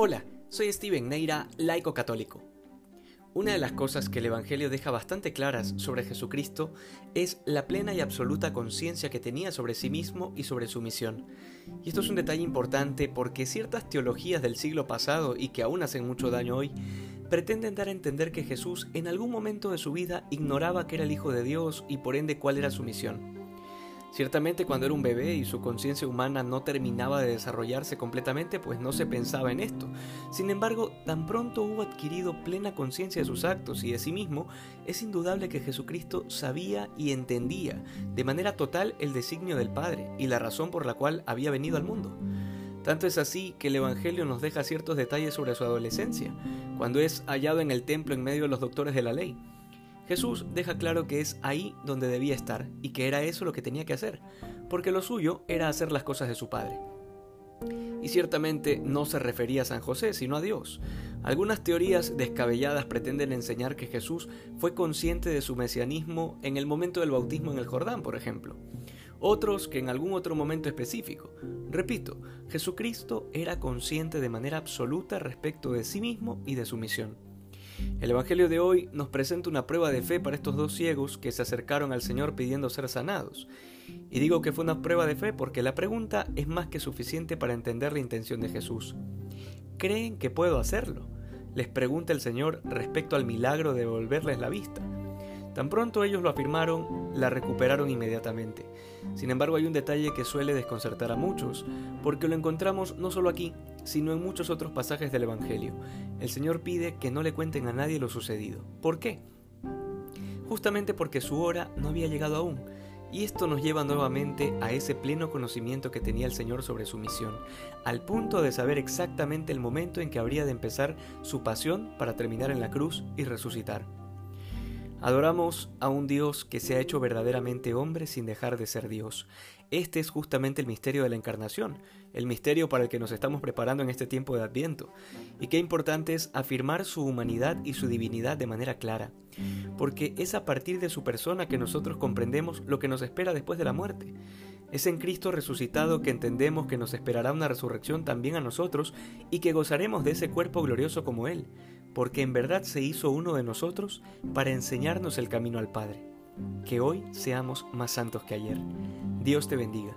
Hola, soy Steven Neira, laico católico. Una de las cosas que el Evangelio deja bastante claras sobre Jesucristo es la plena y absoluta conciencia que tenía sobre sí mismo y sobre su misión. Y esto es un detalle importante porque ciertas teologías del siglo pasado y que aún hacen mucho daño hoy, pretenden dar a entender que Jesús en algún momento de su vida ignoraba que era el Hijo de Dios y por ende cuál era su misión. Ciertamente cuando era un bebé y su conciencia humana no terminaba de desarrollarse completamente, pues no se pensaba en esto. Sin embargo, tan pronto hubo adquirido plena conciencia de sus actos y de sí mismo, es indudable que Jesucristo sabía y entendía de manera total el designio del Padre y la razón por la cual había venido al mundo. Tanto es así que el Evangelio nos deja ciertos detalles sobre su adolescencia, cuando es hallado en el templo en medio de los doctores de la ley. Jesús deja claro que es ahí donde debía estar y que era eso lo que tenía que hacer, porque lo suyo era hacer las cosas de su Padre. Y ciertamente no se refería a San José, sino a Dios. Algunas teorías descabelladas pretenden enseñar que Jesús fue consciente de su mesianismo en el momento del bautismo en el Jordán, por ejemplo. Otros que en algún otro momento específico. Repito, Jesucristo era consciente de manera absoluta respecto de sí mismo y de su misión. El Evangelio de hoy nos presenta una prueba de fe para estos dos ciegos que se acercaron al Señor pidiendo ser sanados. Y digo que fue una prueba de fe porque la pregunta es más que suficiente para entender la intención de Jesús. ¿Creen que puedo hacerlo? Les pregunta el Señor respecto al milagro de devolverles la vista. Tan pronto ellos lo afirmaron, la recuperaron inmediatamente. Sin embargo, hay un detalle que suele desconcertar a muchos, porque lo encontramos no solo aquí, sino en muchos otros pasajes del Evangelio. El Señor pide que no le cuenten a nadie lo sucedido. ¿Por qué? Justamente porque su hora no había llegado aún. Y esto nos lleva nuevamente a ese pleno conocimiento que tenía el Señor sobre su misión, al punto de saber exactamente el momento en que habría de empezar su pasión para terminar en la cruz y resucitar. Adoramos a un Dios que se ha hecho verdaderamente hombre sin dejar de ser Dios. Este es justamente el misterio de la encarnación, el misterio para el que nos estamos preparando en este tiempo de Adviento. Y qué importante es afirmar su humanidad y su divinidad de manera clara, porque es a partir de su persona que nosotros comprendemos lo que nos espera después de la muerte. Es en Cristo resucitado que entendemos que nos esperará una resurrección también a nosotros y que gozaremos de ese cuerpo glorioso como Él, porque en verdad se hizo uno de nosotros para enseñarnos el camino al Padre. Que hoy seamos más santos que ayer. Dios te bendiga.